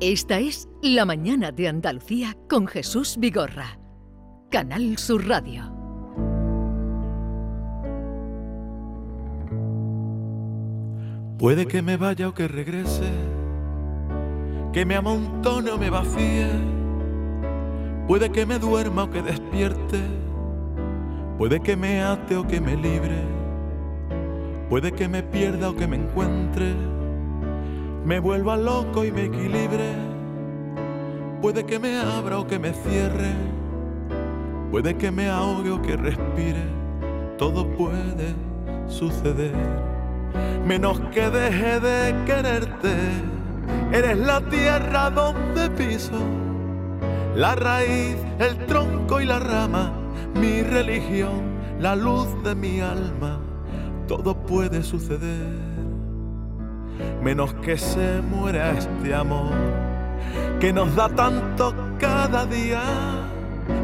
Esta es La Mañana de Andalucía con Jesús Vigorra. Canal Sur Radio. Puede que me vaya o que regrese, que me amontone o me vacíe. Puede que me duerma o que despierte, puede que me ate o que me libre, puede que me pierda o que me encuentre. Me vuelva loco y me equilibre. Puede que me abra o que me cierre, puede que me ahogue o que respire, todo puede suceder. Menos que deje de quererte, eres la tierra donde piso, la raíz, el tronco y la rama, mi religión, la luz de mi alma, todo puede suceder menos que se muera este amor que nos da tanto cada día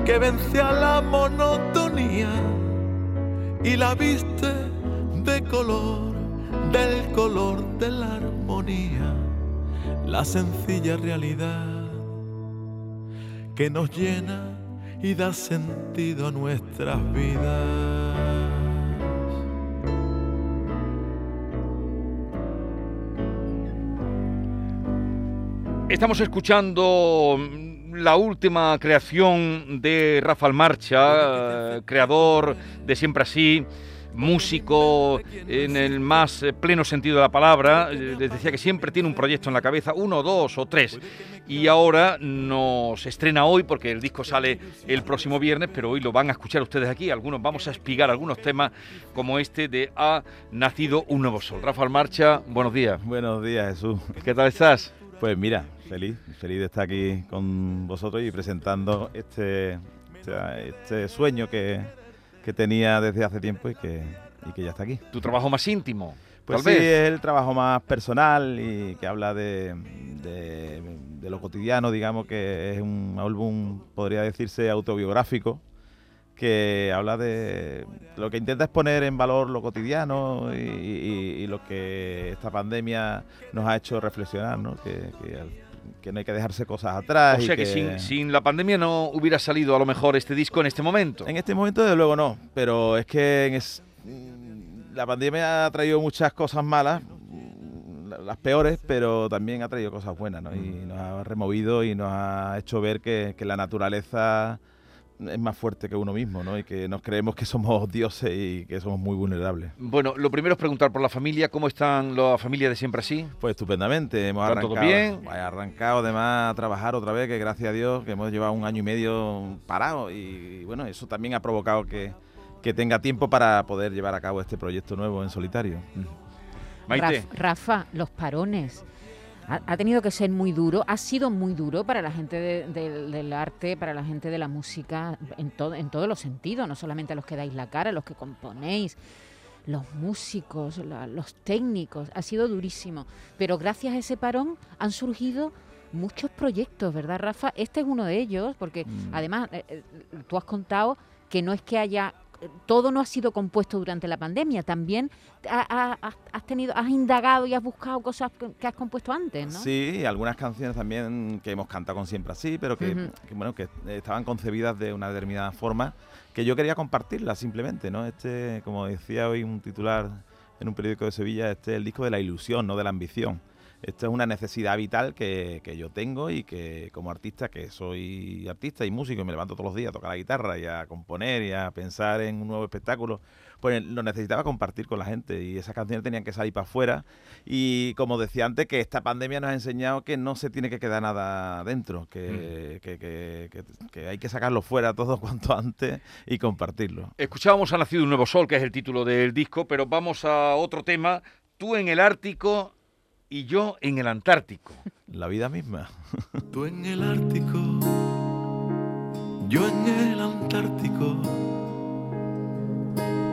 que vence a la monotonía y la viste de color, del color de la armonía, la sencilla realidad que nos llena y da sentido a nuestras vidas. Estamos escuchando mm, la última creación de Rafael Marcha, eh, creador de Siempre Así, músico en el más eh, pleno sentido de la palabra. Eh, les decía que siempre tiene un proyecto en la cabeza, uno, dos o tres. Y ahora nos estrena hoy porque el disco sale el próximo viernes, pero hoy lo van a escuchar ustedes aquí. Algunos vamos a espigar algunos temas como este de Ha nacido un nuevo sol. Rafael Marcha, buenos días. Buenos días, Jesús. ¿Qué tal estás? Pues mira, feliz, feliz de estar aquí con vosotros y presentando este, este, este sueño que, tenía desde hace tiempo y que, que ya está aquí. ¿Tu trabajo más íntimo? Pues sí, es el trabajo más personal y que habla de, de, lo cotidiano, digamos que es un álbum, podría decirse, autobiográfico, que habla de lo que intenta es poner en valor lo cotidiano y, lo que esta pandemia nos ha hecho reflexionar, ¿no? Que, no hay que dejarse cosas atrás. O sea que, sin, sin, la pandemia no hubiera salido a lo mejor este disco en este momento. En este momento, desde luego no, pero es que la pandemia ha traído muchas cosas malas, las peores, pero también ha traído cosas buenas, ¿no? Y mm. nos ha removido y nos ha hecho ver que, que la naturaleza es más fuerte que uno mismo, ¿no? Y que nos creemos que somos dioses y que somos muy vulnerables. Bueno, lo primero es preguntar por la familia, ¿cómo están las familias de siempre así? Pues estupendamente, hemos arrancado, todo bien? arrancado además a trabajar otra vez, que gracias a Dios que hemos llevado un año y medio parado y, bueno, eso también ha provocado que, que tenga tiempo para poder llevar a cabo este proyecto nuevo en solitario. Maite. Rafa, los parones ha, tenido que ser muy duro, ha sido muy duro para la gente del arte, para la gente de la música, en, todo, en todos los sentidos, no solamente a los que dais la cara, a los que componéis, los músicos, los técnicos, ha sido durísimo. Pero gracias a ese parón han surgido muchos proyectos, ¿verdad, Rafa? Este es uno de ellos, porque mm. además eh, eh, tú has contado que no es que haya todo no ha sido compuesto durante la pandemia, también has tenido, has indagado y has buscado cosas que, has compuesto antes, ¿no? Sí, algunas canciones también que hemos cantado con siempre así, pero que, bueno, que estaban concebidas de una determinada forma que yo quería compartirlas simplemente, ¿no? Este, como decía hoy un titular en un periódico de Sevilla, este es el disco de la ilusión, no de la ambición. Esto es una necesidad vital que, yo tengo y que como artista, que soy artista y músico y me levanto todos los días a tocar la guitarra y a componer y a pensar en un nuevo espectáculo, pues lo necesitaba compartir con la gente y esas canciones tenían que salir para afuera. Y como decía antes, que esta pandemia nos ha enseñado que no se tiene que quedar nada dentro, que, mm. que, hay que sacarlo fuera todo cuanto antes y compartirlo. Escuchábamos Ha Nacido un Nuevo Sol, que es el título del disco, pero vamos a otro tema. Tú en el Ártico y yo en el Antártico. La vida misma. Tú en el Ártico, yo en el Antártico,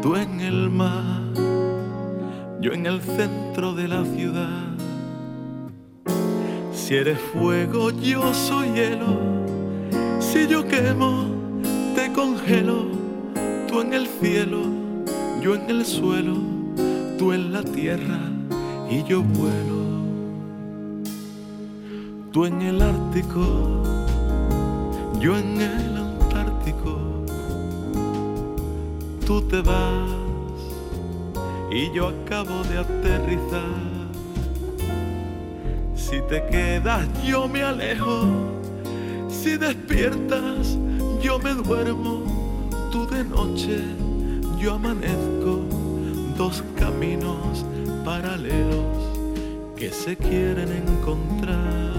tú en el mar, yo en el centro de la ciudad. Si eres fuego, yo soy hielo. Si yo quemo, te congelo. Tú en el cielo, yo en el suelo, tú en la tierra y yo vuelo. Tú en el Ártico, yo en el Antártico. Tú te vas y yo acabo de aterrizar. Si te quedas, yo me alejo. Si despiertas, yo me duermo. Tú de noche, yo amanezco. Dos caminos paralelos que se quieren encontrar.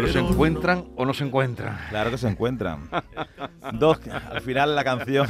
Pero se encuentran o no se encuentran. Claro que se encuentran. Dos, al final la canción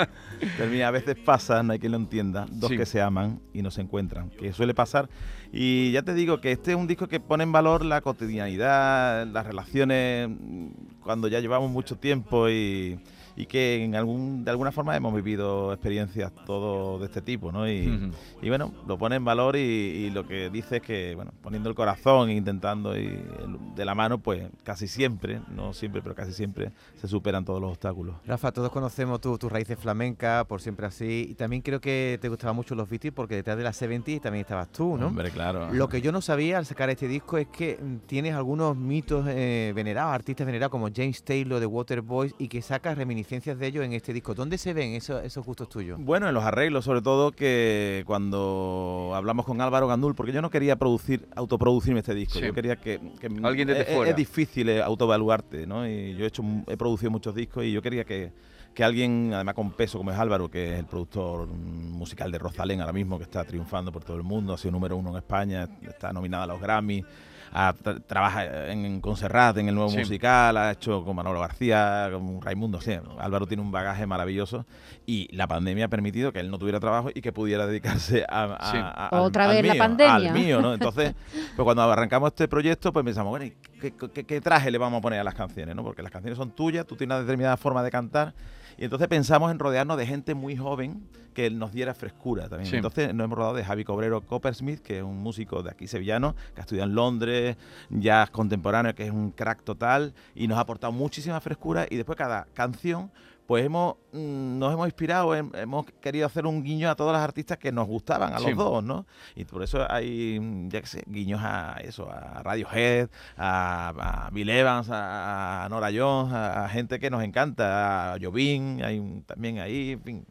termina, a veces pasa, no hay quien lo entienda, dos Sí. que se aman y no se encuentran, que suele pasar. Y ya te digo que este es un disco que pone en valor la cotidianidad, las relaciones, mm, cuando ya llevamos mucho tiempo y, y que en algún, de alguna forma hemos vivido experiencias todo de este tipo, ¿no? Y, bueno, lo pone en valor y, y lo que dice es que, bueno, poniendo el corazón e intentando y el- de la mano, pues casi siempre, no siempre, pero casi siempre se superan todos los obstáculos. Rafa, todos conocemos tu- tus raíces flamencas, por siempre así, y también creo que te gustaban mucho los Beatles porque detrás de la 70 también estabas tú, ¿no? Hombre, claro. Lo que yo no sabía al sacar este disco es que mm, tienes algunos mitos eh, venerados, artistas venerados como James Taylor de Waterboys y que sacas reminiscencias de ellos en este disco. ¿Dónde se ven esos, esos gustos tuyos? Bueno, en los arreglos, sobre todo que cuando hablamos con Álvaro Gandul, porque yo no quería producir, autoproducirme este disco, Sí. yo quería que, que Alguien desde es, fuera. es difícil eh, autoevaluarte, ¿no? Y yo he hecho, he producido muchos discos y yo quería que, que alguien, además con peso como es Álvaro, que es el productor musical de Rosalén ahora mismo, que está triunfando por todo el mundo, ha sido número uno en España, está nominada a los Grammy, ha- tra- trabaja en, en Conserrat, en el nuevo Sí. musical, ha hecho con Manolo García, con Raimundo, sí, Álvaro tiene un bagaje maravilloso y la pandemia ha permitido que él no tuviera trabajo y que pudiera dedicarse a, a- Sí. a- al- Otra al vez la mío, pandemia. al mío, ¿no? Entonces, pues cuando arrancamos este proyecto, pues pensamos, bueno, ¿y ¿qué, qué- qué traje le vamos a poner a las canciones, no? Porque las canciones son tuyas, tú tienes una determinada forma de cantar y entonces pensamos en rodearnos de gente muy joven que nos diera frescura también. Sí. Entonces nos hemos rodeado de Javi Cobrero Coppersmith, que es un músico de aquí sevillano, que ha estudiado en Londres, jazz contemporáneo, que es un crack total, y nos ha aportado muchísima frescura. Y después cada canción, pues hemos mm, nos hemos inspirado, hem- hemos querido hacer un guiño a todos los artistas que nos gustaban, a Sí. los dos, ¿no? Y por eso hay, mm, ya que sé, guiños a eso, a Radiohead, a, a Bill Evans, a, a Nora Jones, a, a gente que nos encanta, a Jobim, hay un- también ahí, en fin.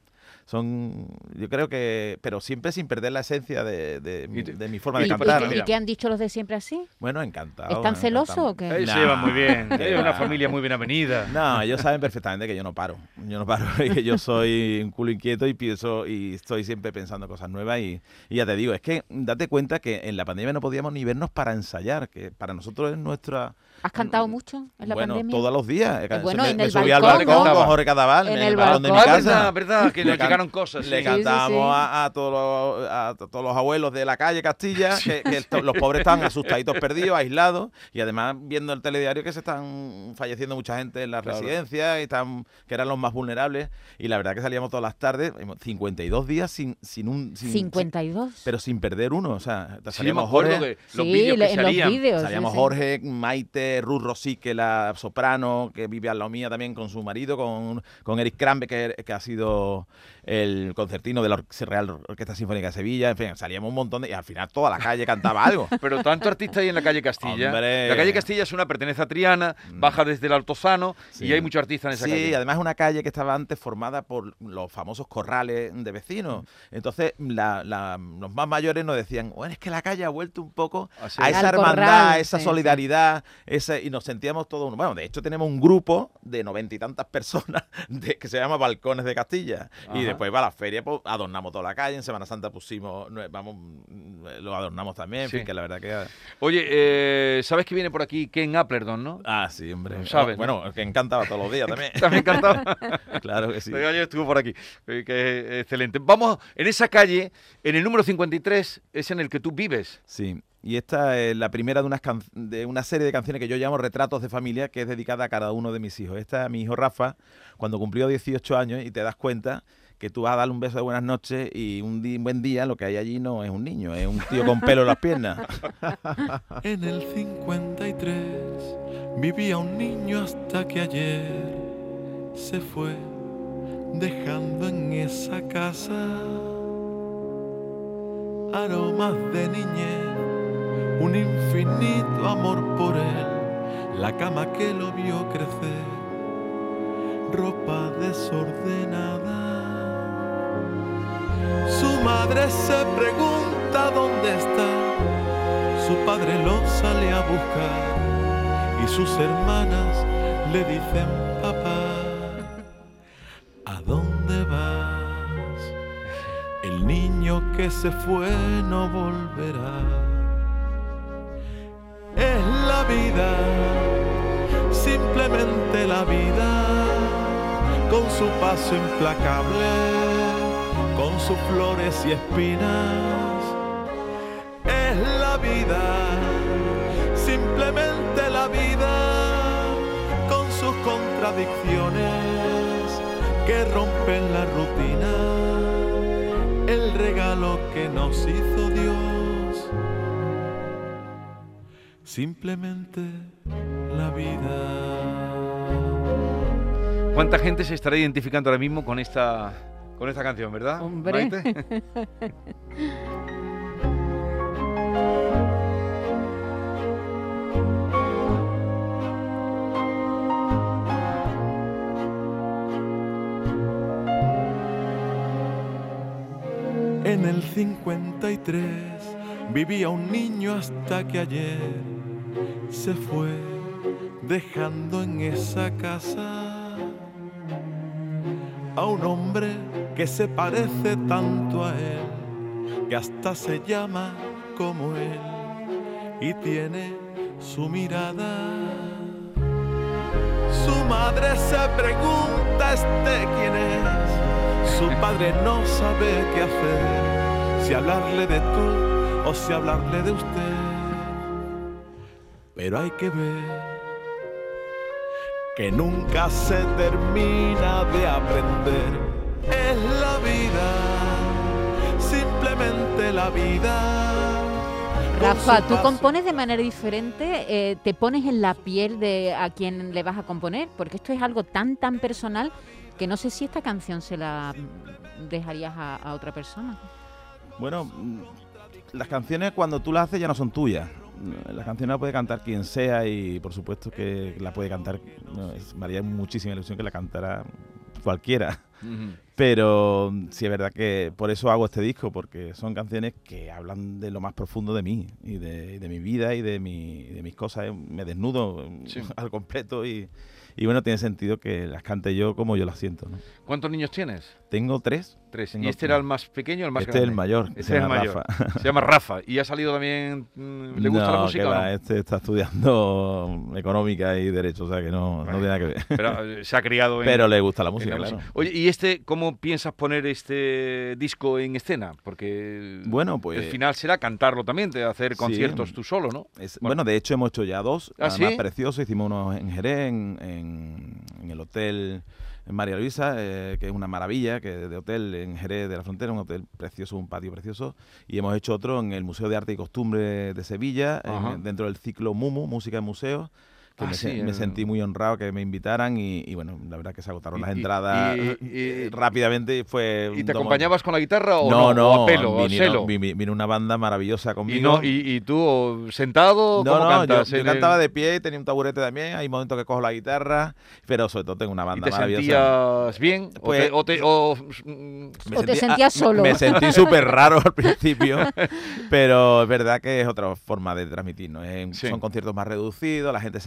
Son, yo creo que, pero siempre sin perder la esencia de, de, de mi forma de ¿Y, cantar. y- ¿no? y qué han dicho los de siempre así? Bueno, encantado. ¿Están celosos o qué? Ellos se Nah. llevan muy bien. Es una familia muy bien avenida. No, ellos saben perfectamente que yo no paro. Yo no paro y que yo soy un culo inquieto y pienso y estoy siempre pensando cosas nuevas y, y ya te digo, es que date cuenta que en la pandemia no podíamos ni vernos para ensayar, que para nosotros es nuestra ¿Has cantado mucho en la bueno, pandemia? todos los días. Eh, bueno, me, en me el subí al balcón, balcón ¿no? con Jorge Cadaval En en, el el balcón de mi balcón. Ah, casa. verdad, verdad, que Cosas. Le sí. can- cantamos sí. A, a todos los, a todos los abuelos de la calle Castilla, que, que los pobres estaban asustaditos, perdidos, aislados, y además viendo el telediario que se están falleciendo mucha gente en las Claro. residencias, y están, que eran los más vulnerables, y la verdad que salíamos todas las tardes, 52 días sin, sin un... Sin, 52. pero sin perder uno, o sea, salíamos Jorge, que los sí, vídeos le- que en los salían. vídeos. sí, Salíamos sí. Jorge, Maite, Ruth Rosique, la soprano, que vive al lado mía también con su marido, con, con Eric Crambe, que, que ha sido el concertino de la Or- Real Orquesta Sinfónica de Sevilla. En fin, salíamos un montón de. Y al final toda la calle cantaba algo. Pero tanto artista hay en la calle Castilla. Hombre. La calle Castilla es una pertenece a Triana, baja desde el Altozano Sí. y hay muchos artistas en esa Sí, calle. además es una calle que estaba antes formada por los famosos corrales de vecinos. Entonces, la- la- los más mayores nos decían, bueno, es que la calle ha vuelto un poco Así a es. esa Al hermandad, corral, a esa sí, sí. solidaridad, ese, y nos sentíamos todos uno. Bueno, de hecho tenemos un grupo de noventa y tantas personas de, que se llama Balcones de Castilla. Y Ajá. Después va a la feria, pues adornamos toda la calle. En Semana Santa pusimos, vamos, mm, lo adornamos también, Sí. fin, que la verdad que... Oye, eh, ¿sabes que viene por aquí Ken Applerdon, no? Ah, sí, hombre. Sabes, ¿no? Bueno, que encantaba todos los días también. También encantado. claro que sí. Ayer estuvo por aquí, eh, que es excelente. Vamos, en esa calle, en el número 53, es en el que tú vives. Sí, y esta es la primera de, unas can- de una serie de canciones que yo llamo Retratos de Familia, que es dedicada a cada uno de mis hijos. Esta a mi hijo Rafa, cuando cumplió 18 años y te das cuenta que tú vas a darle un beso de buenas noches y un, un buen día lo que hay allí no es un niño, es un tío con pelo en las piernas. En el 53 vivía un niño hasta que ayer se fue dejando en esa casa aromas de niñez, un infinito amor por él, la cama que lo vio crecer, ropa desordenada. Su madre se pregunta dónde está, su padre lo sale a buscar y sus hermanas le dicen papá, ¿a dónde vas? El niño que se fue no volverá. Es la vida, simplemente la vida, con su paso implacable, sus flores y espinas. Es la vida, simplemente la vida, con sus contradicciones que rompen la rutina el regalo que nos hizo Dios. Simplemente la vida. ¿Cuánta gente se estará identificando ahora mismo con esta, con esta canción, verdad? Hombre. Maite? En el 53 vivía un niño hasta que ayer se fue dejando en esa casa a un hombre que se parece tanto a él que hasta se llama como él y tiene su mirada. Su madre se pregunta este quién es. Su padre no sabe qué hacer, si hablarle de tú o si hablarle de usted. Pero hay que ver que nunca se termina de aprender. Es la vida, simplemente la vida. Rafa, ¿tú compones de manera diferente? Eh, ¿Te pones en la piel de a quien le vas a componer? Porque esto es algo tan, tan personal que no sé si esta canción se la mm, dejarías a, a otra persona. Bueno, mm, las canciones cuando tú las haces ya no son tuyas. Las canciones las puede cantar quien sea y por supuesto que la puede cantar, no, es, me haría muchísima ilusión que la cantara cualquiera. Ujú. Pero mm, sí es verdad que por eso hago este disco, porque son canciones que hablan de lo más profundo de mí y de, y de mi vida y de, mi, de mis cosas. Eh, Me desnudo mm, Sí. al completo y, y bueno, tiene sentido que las cante yo como yo las siento. ¿no? ¿Cuántos niños tienes? Tengo tres. Tres. Tengo ¿Y este tres. era el más pequeño o el más Este es grande? el mayor. Este se es el mayor. Rafa. Se llama Rafa. ¿Y ha salido también? mm, ¿Le gusta No, la música que o va, no? Este está estudiando económica y derecho, o sea que no, no Vale. tiene nada que ver. Pero eh, se ha criado en. Pero le gusta la música, la claro. Oye, ¿y este cómo piensas poner este disco en escena? Porque Bueno, pues- el final será cantarlo también, de hacer Sí. conciertos tú solo, ¿no? Es- Bueno. bueno. de hecho hemos hecho ya dos, ¿Ah, además sí? preciosos. Hicimos unos en Jerez, en, en- en el hotel en María Luisa, eh, que es una maravilla, que de hotel en Jerez de la Frontera, un hotel precioso, un patio precioso. Y hemos hecho otro en el Museo de Arte y Costumbre de Sevilla, en- dentro del ciclo MUMU, Música en Museos. Que Ah, me, se- sí, me el- sentí muy honrado que me invitaran y, y bueno, la verdad que se agotaron Y- las y- entradas y- y- eh, rápidamente y fue... ¿Y te domo- acompañabas con la guitarra o no, no? no, o a pelo, o a vi- vino una banda maravillosa Y, conmigo. no, y, y tú sentado, No, ¿cómo no, yo, cantas? yo En el- cantaba de pie y tenía un taburete también. Hay momentos que cojo la guitarra, pero sobre todo tengo una ¿Y banda te maravillosa. sentías bien? ¿O Pues- te- o te- o, Me ¿O te sentí- sentías solo? Me, sentí súper raro al principio, pero es verdad que es otra forma de transmitir. ¿no? Es- Sí. Son conciertos más reducidos, la gente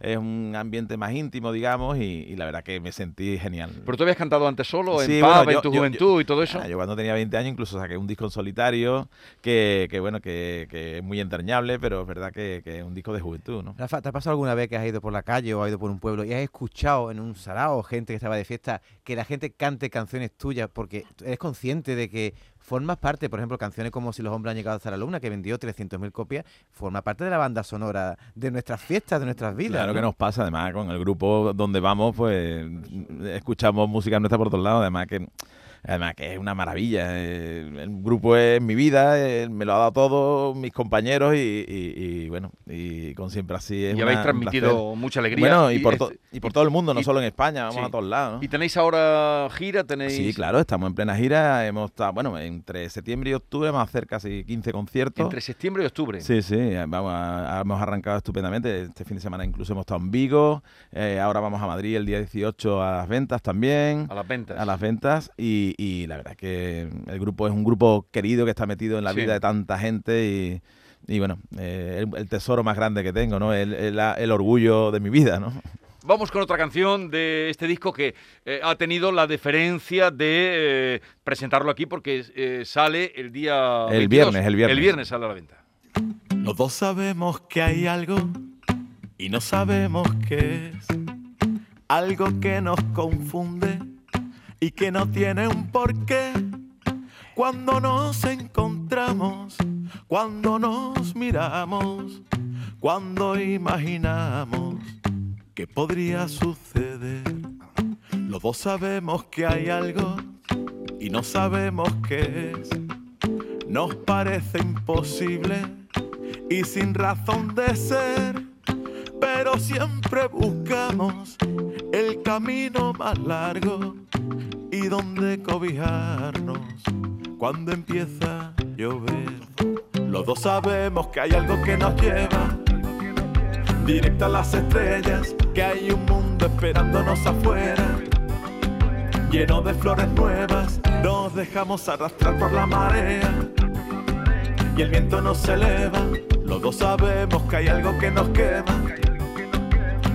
es un ambiente más íntimo, digamos, y, y la verdad que me sentí genial. ¿Pero tú habías cantado antes solo, en pub, bueno, en tu yo- juventud y todo eso? Ah, yo cuando tenía 20 años incluso saqué un disco en solitario que, que bueno, que, que es muy entrañable, pero es verdad que, que es un disco de juventud, ¿no? Rafa, ¿te ha pasado alguna vez que has ido por la calle o has ido por un pueblo y has escuchado en un sarao gente que estaba de fiesta que la gente cante canciones tuyas porque eres consciente de que formas parte, por ejemplo, canciones como Si los hombres han llegado hasta la luna, que vendió 300.000 copias, forma parte de la banda sonora de nuestras fiestas, de nuestras vidas. Claro que ¿no? nos pasa, además, con el grupo donde vamos, pues escuchamos música nuestra por todos lados, además que Además que es una maravilla. eh, El grupo es mi vida, eh, me lo ha dado todo, mis compañeros y, y- y, bueno, y con siempre así es y una- habéis transmitido placer. mucha alegría. Bueno, y por, to- y por todo el mundo, no solo en España, vamos sí. a todos lados. ¿no? ¿Y tenéis ahora gira? ¿Tenéis... Sí, claro, estamos en plena gira. Hemos estado, bueno, entre septiembre y octubre vamos a hacer casi 15 conciertos. Entre septiembre y octubre. Sí, sí, vamos a- hemos arrancado estupendamente. Este fin de semana incluso hemos estado en Vigo. eh, ahora vamos a Madrid el día 18 a las ventas también. A las ventas. A las ventas. Y, y la verdad es que el grupo es un grupo querido que está metido en la Sí. vida de tanta gente y. y bueno, eh, el, el tesoro más grande que tengo, ¿no? El, el- el orgullo de mi vida, ¿no? Vamos con otra canción de este disco que eh, ha tenido la deferencia de eh, presentarlo aquí porque eh, sale el día El 22. viernes, el viernes. El viernes sale a la venta. Los dos sabemos que hay algo y no sabemos qué es. Algo que nos confunde y que no tiene un porqué. Cuando nos encontramos, cuando nos miramos, cuando imaginamos que podría suceder. Los dos sabemos que hay algo y no sabemos qué es. Nos parece imposible y sin razón de ser, pero siempre buscamos el camino más largo y donde cobijarnos cuando empieza a llover. Los dos sabemos que hay algo que nos lleva directo a las estrellas, que hay un mundo esperándonos afuera, lleno de flores nuevas, nos dejamos arrastrar por la marea y el viento nos eleva. Los dos sabemos que hay algo que nos quema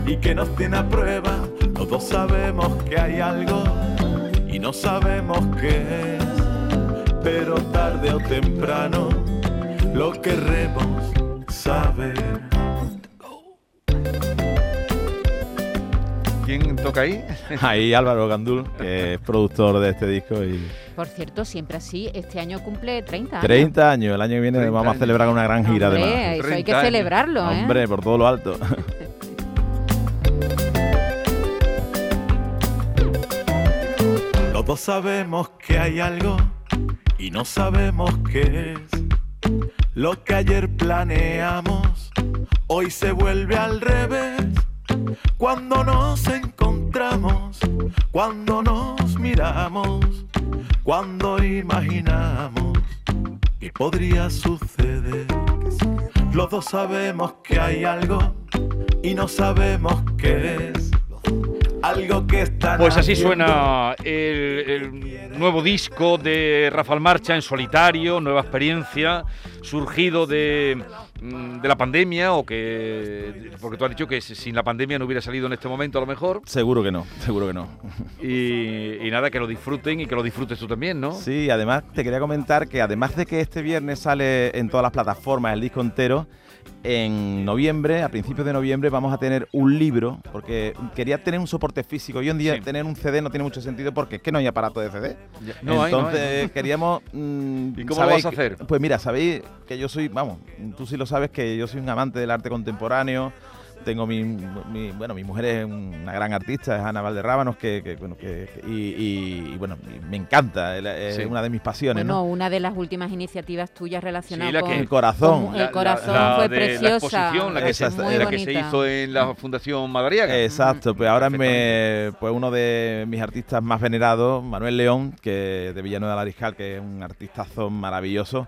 y que nos tiene a prueba. Los dos sabemos que hay algo y no sabemos qué es, pero tarde o temprano lo queremos saber. ¿Quién toca ahí? Ahí Álvaro Gandul, que es productor de este disco y Por cierto, siempre así, este año cumple 30 años. 30 años. El año que viene 30 vamos a celebrar una gran gira Hombre, además. eso hay 30 que años. celebrarlo, ¿eh? Hombre, por todo lo alto. Los dos sabemos que hay algo y no sabemos qué es. Lo que ayer planeamos, hoy se vuelve al revés. Cuando nos encontramos, cuando nos miramos, cuando imaginamos que podría suceder. Los dos sabemos que hay algo y no sabemos qué es. Algo que está Pues así suena el, el nuevo disco de Rafael Marcha en solitario, nueva experiencia, surgido de, mm, de la pandemia, o que. Porque tú has dicho que sin la pandemia no hubiera salido en este momento a lo mejor. Seguro que no, seguro que no. Y, y nada, que lo disfruten y que lo disfrutes tú también, ¿no? Sí, además te quería comentar que además de que este viernes sale en todas las plataformas el disco entero, en noviembre, a principios de noviembre, vamos a tener un libro, porque quería tener un soporte físico. Hoy en día Sí. tener un CD no tiene mucho sentido porque es que no hay aparato de CD. Ya- no hay, no hay, Entonces no. queríamos... mm, ¿Y cómo lo vas a hacer? Pues mira, sabéis que yo soy, vamos, tú sí lo sabes, que yo soy un amante del arte contemporáneo. Tengo mi, mi- bueno, mi mujer es una gran artista, es Ana Valderrábanos, que, que, bueno, que, que- y, y- y, bueno, me encanta, es Sí. una de mis pasiones, Bueno, ¿no? una de las últimas iniciativas tuyas relacionadas Sí, con El corazón. con- La- el corazón la- la fue de La preciosa. exposición, la que, se, Esa- muy la que se bonita. hizo en la Fundación Madariaga. Exacto, pues ahora me, pues uno de mis artistas más venerados, Manuel León, que de Villanueva de Ariscal, que es un artistazo maravilloso,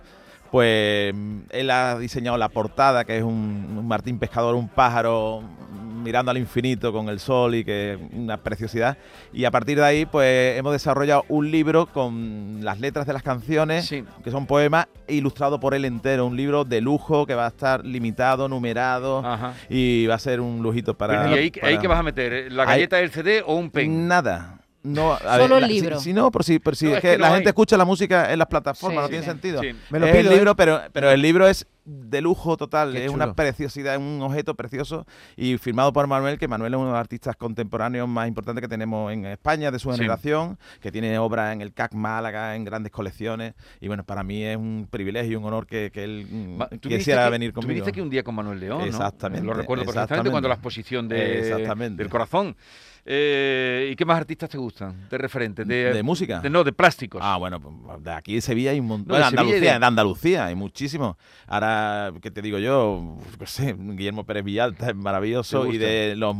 pues mm, él ha diseñado la portada, que es un, un Martín Pescador, un pájaro mm, mirando al infinito con el sol y que una preciosidad. Y a partir de ahí, pues hemos desarrollado un libro con las letras de las canciones, Sí. que son poemas, ilustrado por él entero, un libro de lujo que va a estar limitado, numerado Ajá. y va a ser un lujito para... ¿Y ahí, para- ahí qué vas a meter? ¿La Ahí- galleta del CD o un pen? Nada. No, a Solo el la- libro. Si, si no, por si, por si No, es que, que no la hay. gente escucha la música en las plataformas, Sí, no tiene sí. sentido. Sí. Me lo es pido, el ¿eh? libro, pero, pero el libro es de lujo total, Qué es una chulo. preciosidad, es un objeto precioso y firmado por Manuel, que Manuel es uno de los artistas contemporáneos más importantes que tenemos en España de su Sí. generación, que tiene obras en el CAC Málaga, en grandes colecciones y bueno, para mí es un privilegio y un honor que, que él mm, Ma- tú quisiera viniste venir conmigo. viniste aquí un día con Manuel León, ¿no? Exactamente, Lo recuerdo perfectamente cuando la exposición de, Exactamente. del corazón. Eh, ¿Y qué más artistas te gustan? De referentes. De, ¿De música? de- no, de plásticos. Ah, bueno, pues, de aquí de Sevilla hay un montón. No, de Andalucía, de- de... Andalucía hay muchísimos. Ahora, ¿qué te digo yo? No sé, Guillermo Pérez Villalta es maravilloso. ¿Te Y de los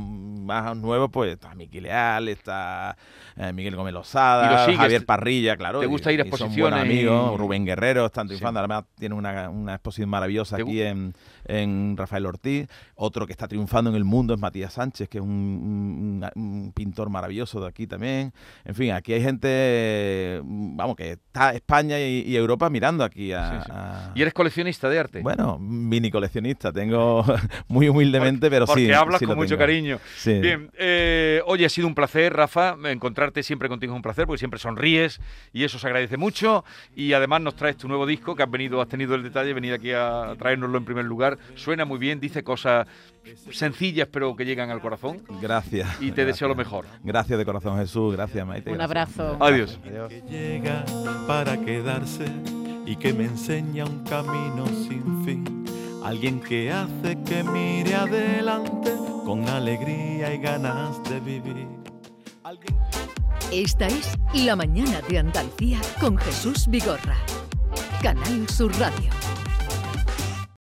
más nuevos, pues está Miki Leal, está eh, Miguel Gómez Lozada, Javier Parrilla, claro. te y- gusta ir a son exposiciones buenos amigos. y- Rubén Guerrero, está en Sí. triunfando. Además, tiene una, una exposición maravillosa ¿Te aquí en, en Rafael Ortiz. Otro que está triunfando en el mundo es Matías Sánchez, que es un, un- un pintor maravilloso de aquí también. En fin, aquí hay gente, vamos, que está España y, y Europa mirando aquí a... Sí, sí. a- ¿Y eres coleccionista de arte? Bueno, mini coleccionista, tengo muy humildemente, pero Porque sí. hablas sí con mucho cariño. Sí. Bien, eh, oye, ha sido un placer, Rafa. Encontrarte siempre contigo es un placer porque siempre sonríes y eso se agradece mucho. Y además nos traes tu nuevo disco que has venido, has tenido el detalle de venir aquí a traérnoslo en primer lugar. Suena muy bien, dice cosas sencillas pero que llegan al corazón. Gracias. Y te deseo lo gracias. mejor. Gracias de corazón, Jesús. Gracias, Maite. Un gracias. abrazo. Adiós. Adiós. que llega para quedarse y que me enseña un camino sin. Alguien que hace que mire adelante con alegría y ganas de vivir. Esta es La mañana de Andalucía con Jesús Vigorra. Canal Sur Radio.